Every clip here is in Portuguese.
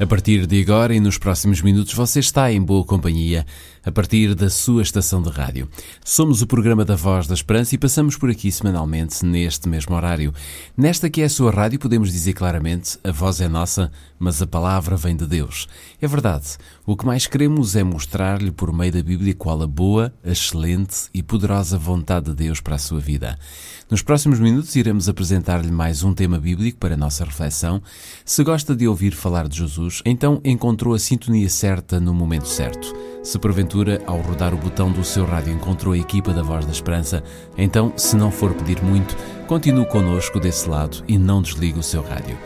A partir de agora e nos próximos minutos você está em boa companhia a partir da sua estação de rádio. Somos o programa da Voz da Esperança e passamos por aqui semanalmente neste mesmo horário. Nesta que é a sua rádio podemos dizer claramente a voz é nossa, mas a palavra vem de Deus. É verdade. O que mais queremos é mostrar-lhe por meio da Bíblia qual a boa, excelente e poderosa vontade de Deus para a sua vida. Nos próximos minutos iremos apresentar-lhe mais um tema bíblico para a nossa reflexão. Se gosta de ouvir falar de Jesus, então encontrou a sintonia certa no momento certo. Se porventura, ao rodar o botão do seu rádio, encontrou a equipa da Voz da Esperança, então, se não for pedir muito, continue conosco desse lado e não desligue o seu rádio.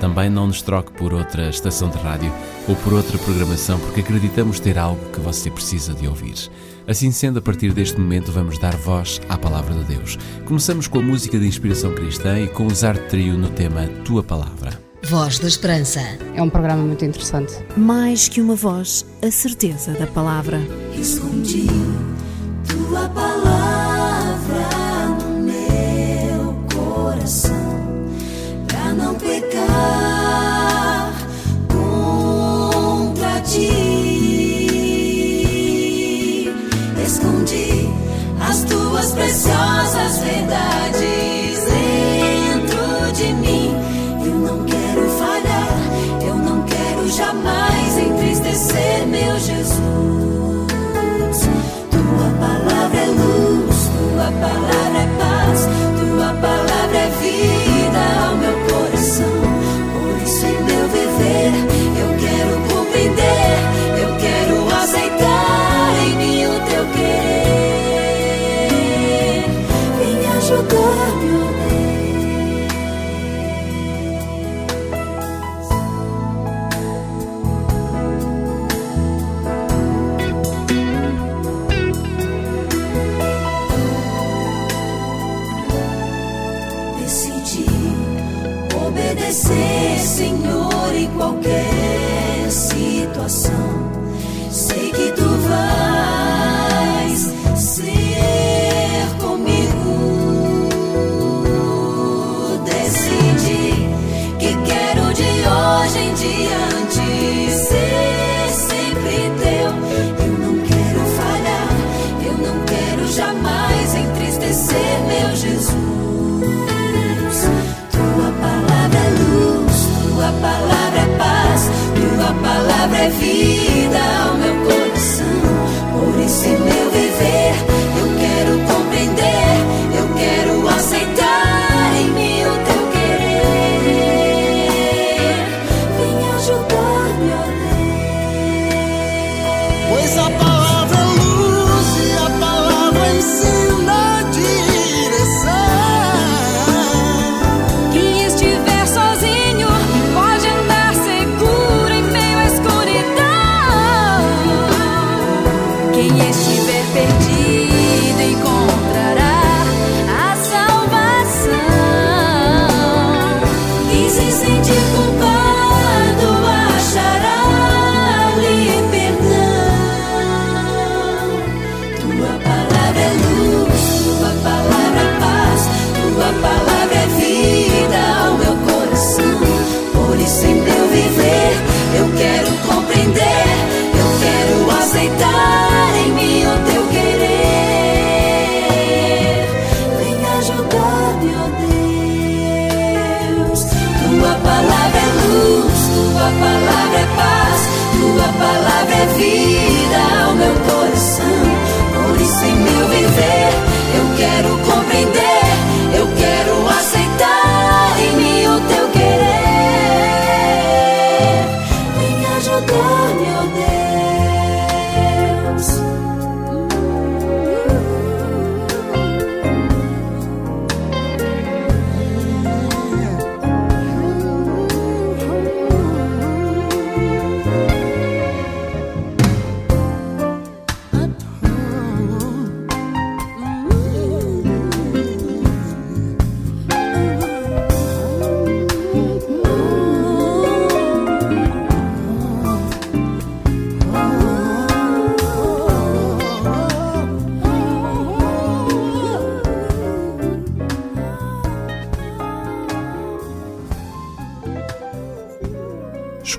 Também não nos troque por outra estação de rádio ou por outra programação, porque acreditamos ter algo que você precisa de ouvir. Assim sendo, a partir deste momento vamos dar voz à Palavra de Deus. Começamos com a música de inspiração cristã e com o Arte Trio no tema Tua Palavra. Voz da Esperança. É um programa muito interessante. Mais que uma voz, a certeza da palavra. Escondi tua palavra Escondi as tuas preciosas verdades dentro de mim. Eu não quero falhar, eu não quero jamais entristecer meu Jesus. Tua palavra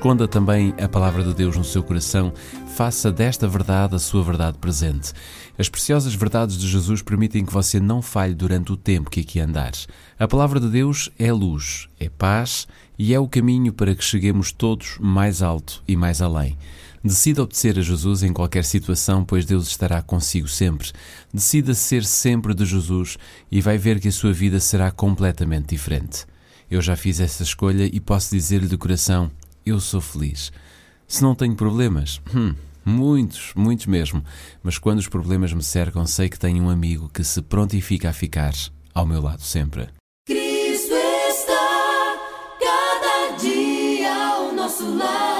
Esconda também a palavra de Deus no seu coração, faça desta verdade a sua verdade presente. As preciosas verdades de Jesus permitem que você não falhe durante o tempo que aqui andar. A palavra de Deus é luz, é paz e é o caminho para que cheguemos todos mais alto e mais além. Decida obedecer a Jesus em qualquer situação, pois Deus estará consigo sempre. Decida ser sempre de Jesus e vai ver que a sua vida será completamente diferente. Eu já fiz essa escolha e posso dizer-lhe de coração: eu sou feliz. Se não tenho problemas, hum, muitos, muitos mesmo, mas quando os problemas me cercam, sei que tenho um amigo que se prontifica a ficar ao meu lado sempre. Cristo está cada dia ao nosso lado,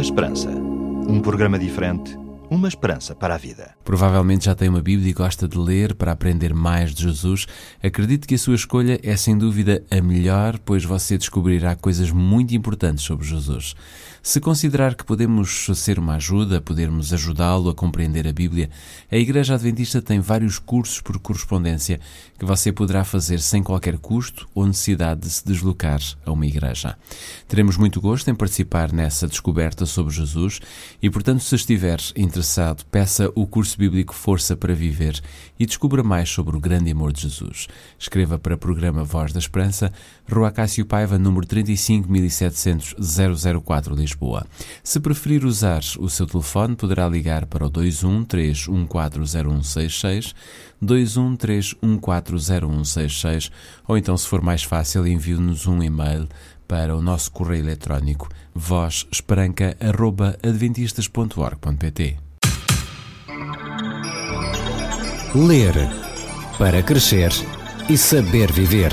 da Esperança. Um programa diferente, uma esperança para a vida. Provavelmente já tem uma Bíblia e gosta de ler para aprender mais de Jesus. Acredito que a sua escolha é sem dúvida a melhor, pois você descobrirá coisas muito importantes sobre Jesus. Se considerar que podemos ser uma ajuda, podermos ajudá-lo a compreender a Bíblia, a Igreja Adventista tem vários cursos por correspondência que você poderá fazer sem qualquer custo ou necessidade de se deslocar a uma igreja. Teremos muito gosto em participar nessa descoberta sobre Jesus e, portanto, se estiver interessado, peça o curso bíblico Força para Viver e descubra mais sobre o grande amor de Jesus. Escreva para o programa Voz da Esperança, Rua Cássio Paiva, número 35700 004, Lisboa. Se preferir usar o seu telefone, poderá ligar para o 213140166, 213140166, ou então, se for mais fácil, envie-nos um e-mail para o nosso correio eletrónico vozesperanca.adventistas.org.pt Ler para crescer e saber viver.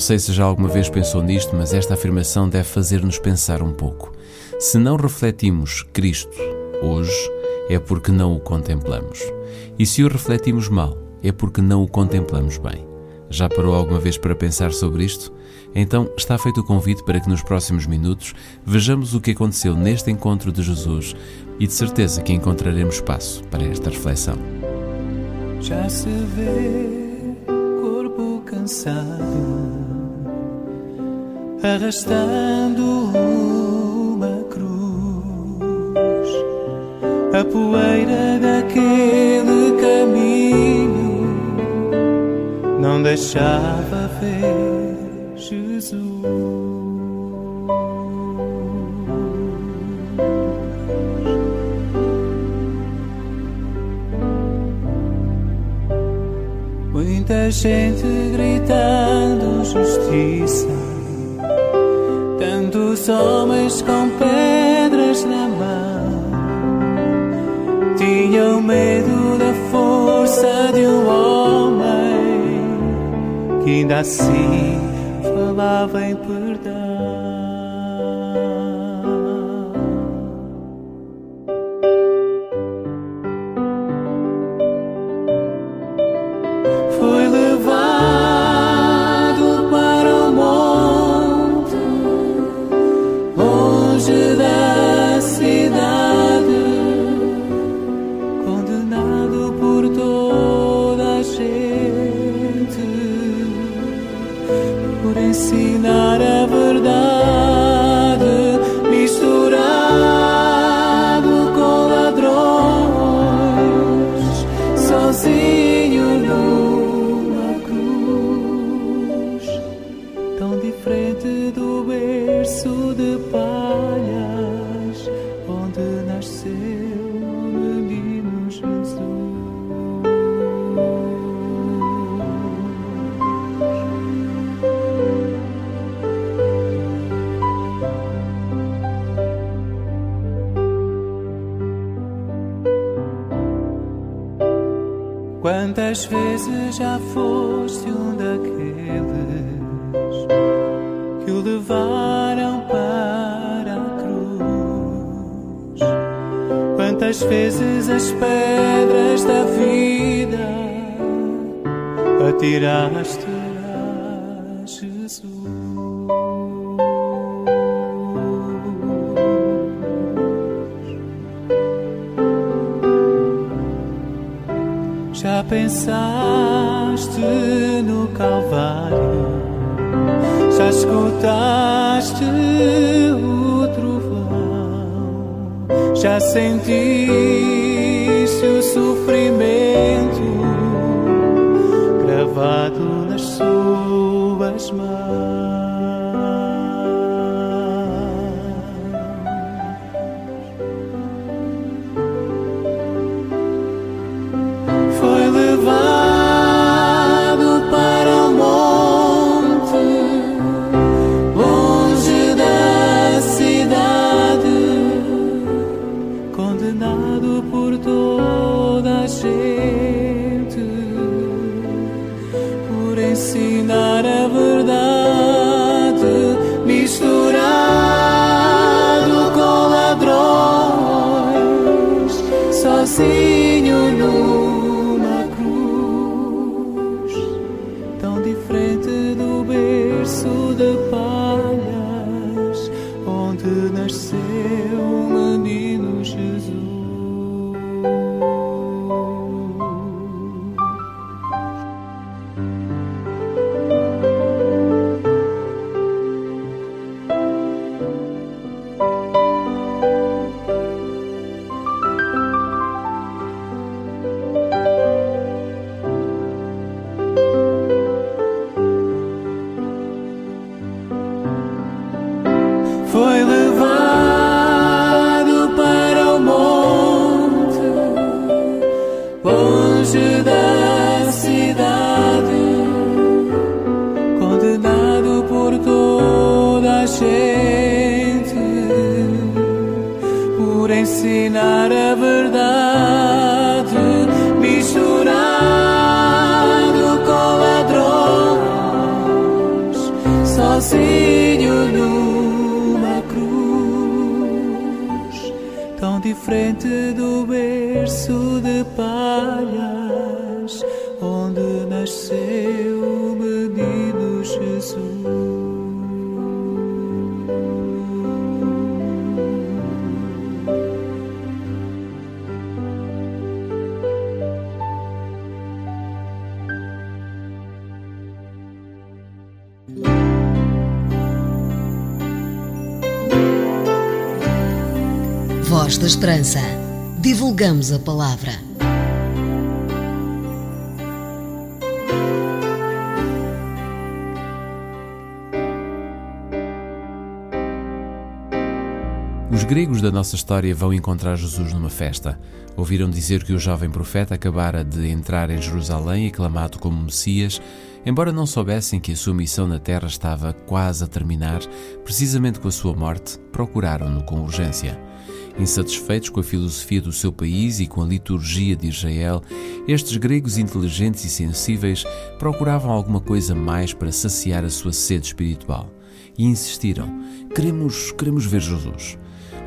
Sei se já alguma vez pensou nisto, mas esta afirmação deve fazer-nos pensar um pouco. Se não refletimos Cristo hoje, é porque não o contemplamos. E se o refletimos mal, é porque não o contemplamos bem. Já parou alguma vez para pensar sobre isto? Então está feito o convite para que nos próximos minutos vejamos o que aconteceu neste encontro de Jesus e de certeza que encontraremos espaço para esta reflexão. Já se vê corpo cansado arrastando uma cruz, a poeira daquele caminho não deixava ver Jesus. Muita gente gritando justiça, tantos homens com pedras na mão, tinham medo da força de um homem que ainda assim falava em Quantas vezes já foste um daqueles que o levaram para a cruz? Quantas vezes as pedras da vida atiraste sentiste o sofrimento gravado nas suas mãos? Berço de palhas onde nasceu o menino Jesus. Voz da Esperança. Divulgamos a palavra. Os gregos da nossa história vão encontrar Jesus numa festa. Ouviram dizer que o jovem profeta acabara de entrar em Jerusalém aclamado como Messias, embora não soubessem que a sua missão na terra estava quase a terminar, precisamente com a sua morte, procuraram-no com urgência. Insatisfeitos com a filosofia do seu país e com a liturgia de Israel, estes gregos inteligentes e sensíveis procuravam alguma coisa mais para saciar a sua sede espiritual. E insistiram: queremos, queremos ver Jesus.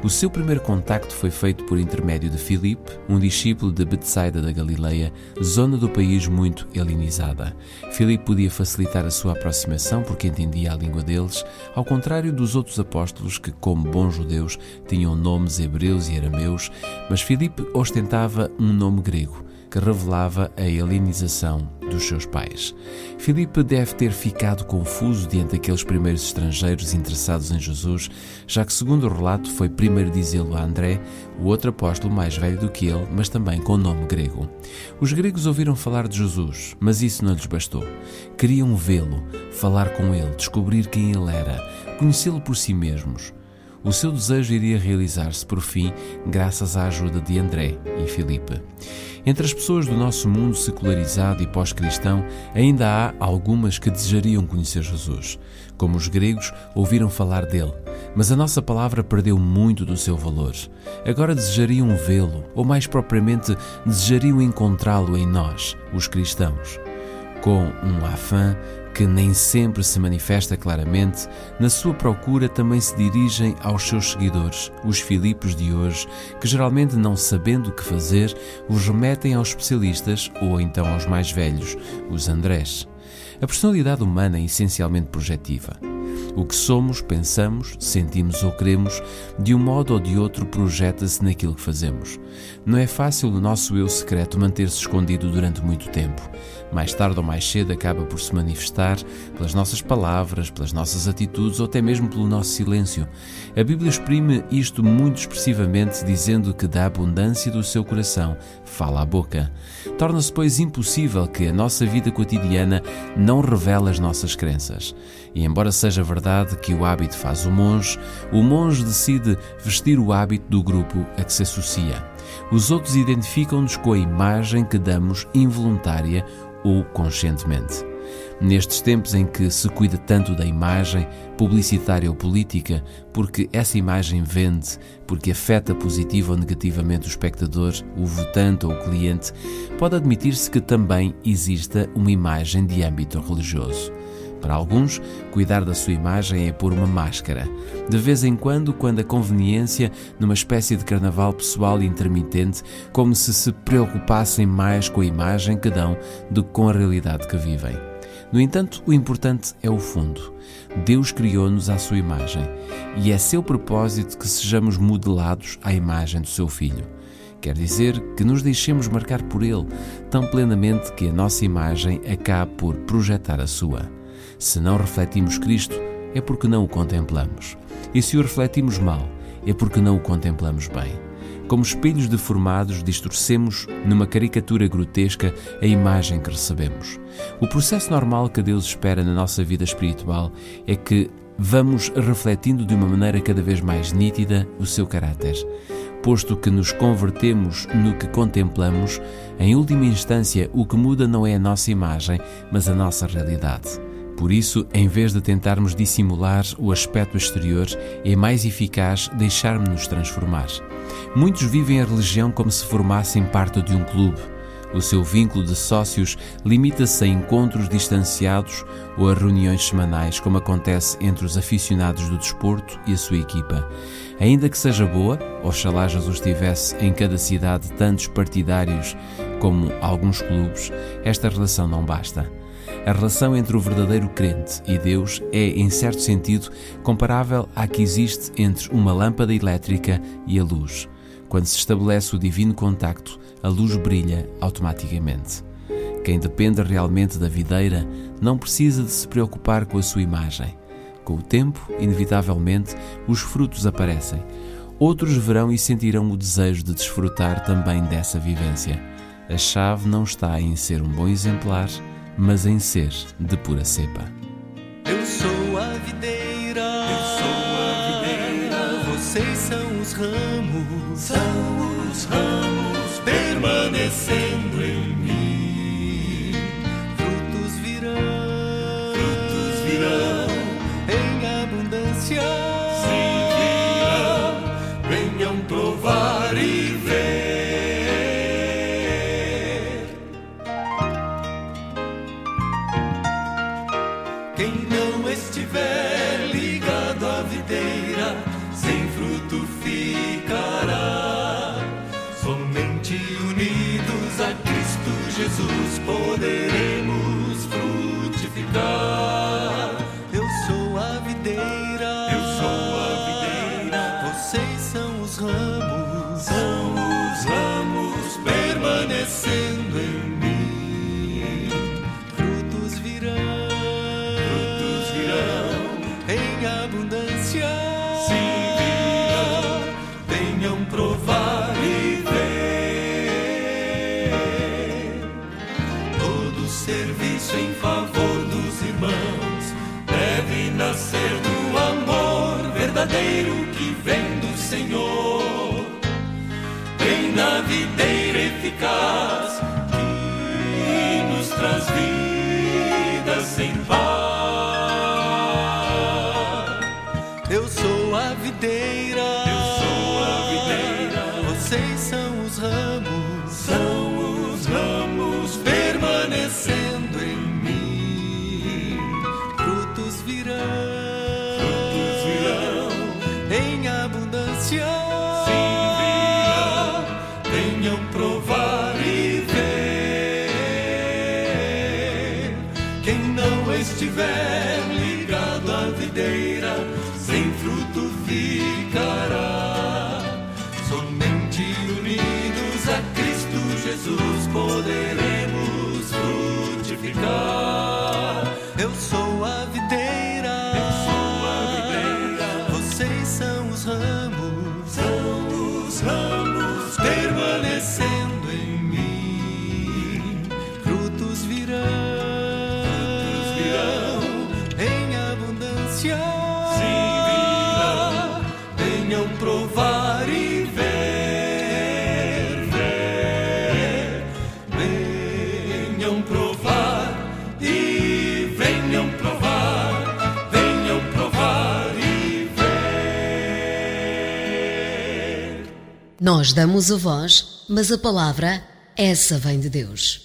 O seu primeiro contacto foi feito por intermédio de Filipe, um discípulo de Betsaida da Galileia, zona do país muito helenizada. Filipe podia facilitar a sua aproximação porque entendia a língua deles, ao contrário dos outros apóstolos que, como bons judeus, tinham nomes hebreus e arameus, mas Filipe ostentava um nome grego que revelava a helenização dos seus pais. Filipe deve ter ficado confuso diante daqueles primeiros estrangeiros interessados em Jesus, já que, segundo o relato, foi primeiro dizê-lo a André, o outro apóstolo mais velho do que ele, mas também com nome grego. Os gregos ouviram falar de Jesus, mas isso não lhes bastou. Queriam vê-lo, falar com ele, descobrir quem ele era, conhecê-lo por si mesmos. O seu desejo iria realizar-se, por fim, graças à ajuda de André e Filipe. Entre as pessoas do nosso mundo secularizado e pós-cristão, ainda há algumas que desejariam conhecer Jesus. Como os gregos, ouviram falar dele, mas a nossa palavra perdeu muito do seu valor. Agora desejariam vê-lo, ou mais propriamente, desejariam encontrá-lo em nós, os cristãos. Com um afã que nem sempre se manifesta claramente, na sua procura também se dirigem aos seus seguidores, os Filipos de hoje, que geralmente não sabendo o que fazer, os remetem aos especialistas ou então aos mais velhos, os Andrés. A personalidade humana é essencialmente projetiva. O que somos, pensamos, sentimos ou queremos, de um modo ou de outro, projeta-se naquilo que fazemos. Não é fácil o nosso eu secreto manter-se escondido durante muito tempo. Mais tarde ou mais cedo acaba por se manifestar pelas nossas palavras, pelas nossas atitudes ou até mesmo pelo nosso silêncio. A Bíblia exprime isto muito expressivamente, dizendo que da abundância do seu coração fala a boca. Torna-se, pois, impossível que a nossa vida cotidiana não revele as nossas crenças. E embora seja verdade que o hábito faz o monge, o monge decide vestir o hábito do grupo a que se associa. Os outros identificam-nos com a imagem que damos involuntária ou conscientemente. Nestes tempos em que se cuida tanto da imagem, publicitária ou política, porque essa imagem vende, porque afeta positiva ou negativamente o espectador, o votante ou o cliente, pode admitir-se que também exista uma imagem de âmbito religioso. Para alguns, cuidar da sua imagem é pôr uma máscara. De vez em quando, quando a conveniência, numa espécie de carnaval pessoal intermitente, como se se preocupassem mais com a imagem que dão do que com a realidade que vivem. No entanto, o importante é o fundo. Deus criou-nos à sua imagem e é seu propósito que sejamos modelados à imagem do seu Filho. Quer dizer que nos deixemos marcar por Ele, tão plenamente que a nossa imagem acabe por projetar a sua. Se não refletimos Cristo, é porque não o contemplamos. E se o refletimos mal, é porque não o contemplamos bem. Como espelhos deformados, distorcemos numa caricatura grotesca a imagem que recebemos. O processo normal que Deus espera na nossa vida espiritual é que vamos refletindo de uma maneira cada vez mais nítida o seu caráter. posto que nos convertemos no que contemplamos, em última instância o que muda não é a nossa imagem, mas a nossa realidade. Por isso, em vez de tentarmos dissimular o aspecto exterior, é mais eficaz deixarmos-nos transformar. Muitos vivem a religião como se formassem parte de um clube. O seu vínculo de sócios limita-se a encontros distanciados ou a reuniões semanais, como acontece entre os aficionados do desporto e a sua equipa. Ainda que seja boa, oxalá Jesus tivesse em cada cidade tantos partidários como alguns clubes, esta relação não basta. A relação entre o verdadeiro crente e Deus é, em certo sentido, comparável à que existe entre uma lâmpada elétrica e a luz. Quando se estabelece o divino contacto, a luz brilha automaticamente. Quem depende realmente da videira não precisa de se preocupar com a sua imagem. Com o tempo, inevitavelmente, os frutos aparecem. Outros verão e sentirão o desejo de desfrutar também dessa vivência. A chave não está em ser um bom exemplar, mas em ser de pura cepa. Eu sou a videira, eu sou a videira, vocês são os ramos, são os ramos permanecendo verdadeiro que vem do Senhor. Vem na videira eficaz provar e ver. Quem não estiver ligado à videira, sem fruto ficará. Somente unidos a Cristo Jesus poderemos frutificar. Nós damos a voz, mas a palavra, essa vem de Deus.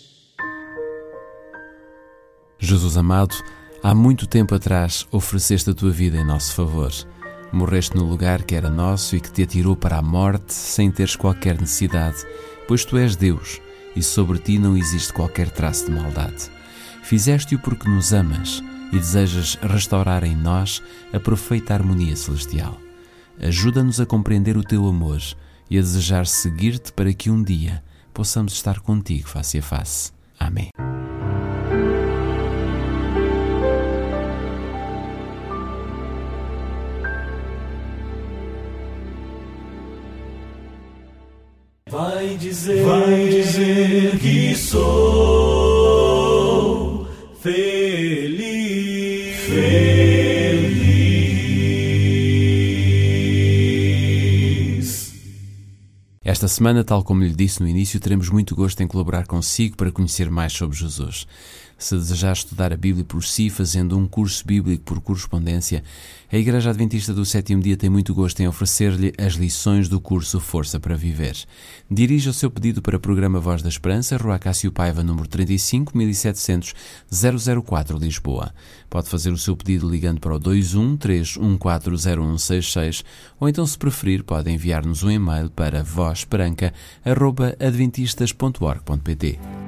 Jesus amado, há muito tempo atrás ofereceste a tua vida em nosso favor. Morreste no lugar que era nosso e que te atirou para a morte sem teres qualquer necessidade, pois tu és Deus e sobre ti não existe qualquer traço de maldade. Fizeste-o porque nos amas e desejas restaurar em nós a perfeita harmonia celestial. Ajuda-nos a compreender o teu amor e a desejar seguir-te para que um dia possamos estar contigo face a face. Amém. Vai dizer, vai dizer que sou Esta semana, tal como lhe disse no início, teremos muito gosto em colaborar consigo para conhecer mais sobre Jesus. Se desejar estudar a Bíblia por si, fazendo um curso bíblico por correspondência, a Igreja Adventista do Sétimo Dia tem muito gosto em oferecer-lhe as lições do curso Força para Viver. Dirija o seu pedido para o programa Voz da Esperança, Rua Cássio Paiva, número 35 1700 004, Lisboa. Pode fazer o seu pedido ligando para o 21 3140166 ou então, se preferir, pode enviar-nos um e-mail para vozbranca.adventistas.org.pt.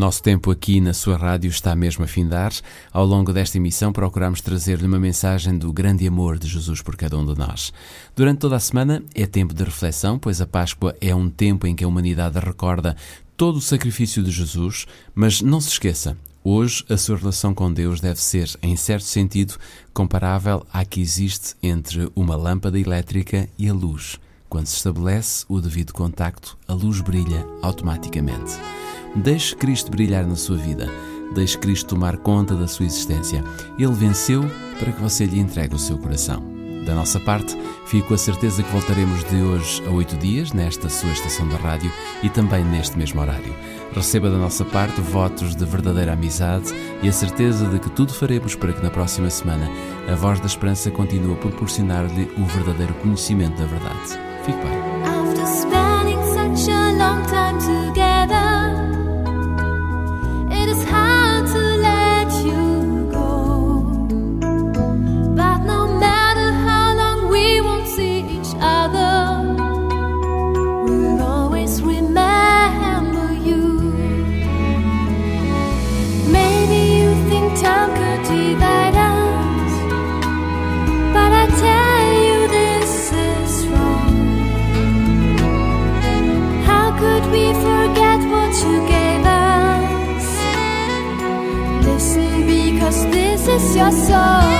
Nosso tempo aqui na sua rádio está mesmo a findar. Ao longo desta emissão, procuramos trazer-lhe uma mensagem do grande amor de Jesus por cada um de nós. Durante toda a semana é tempo de reflexão, pois a Páscoa é um tempo em que a humanidade recorda todo o sacrifício de Jesus, mas não se esqueça, Hoje, a sua relação com Deus deve ser, em certo sentido, comparável à que existe entre uma lâmpada elétrica e a luz. Quando se estabelece o devido contacto, a luz brilha automaticamente. Deixe Cristo brilhar na sua vida. Deixe Cristo tomar conta da sua existência. Ele venceu para que você lhe entregue o seu coração. Da nossa parte, fico a certeza que voltaremos de hoje a oito dias, nesta sua estação da rádio e também neste mesmo horário. Receba da nossa parte votos de verdadeira amizade e a certeza de que tudo faremos para que na próxima semana a voz da esperança continue a proporcionar-lhe o verdadeiro conhecimento da verdade. Fique bem. This is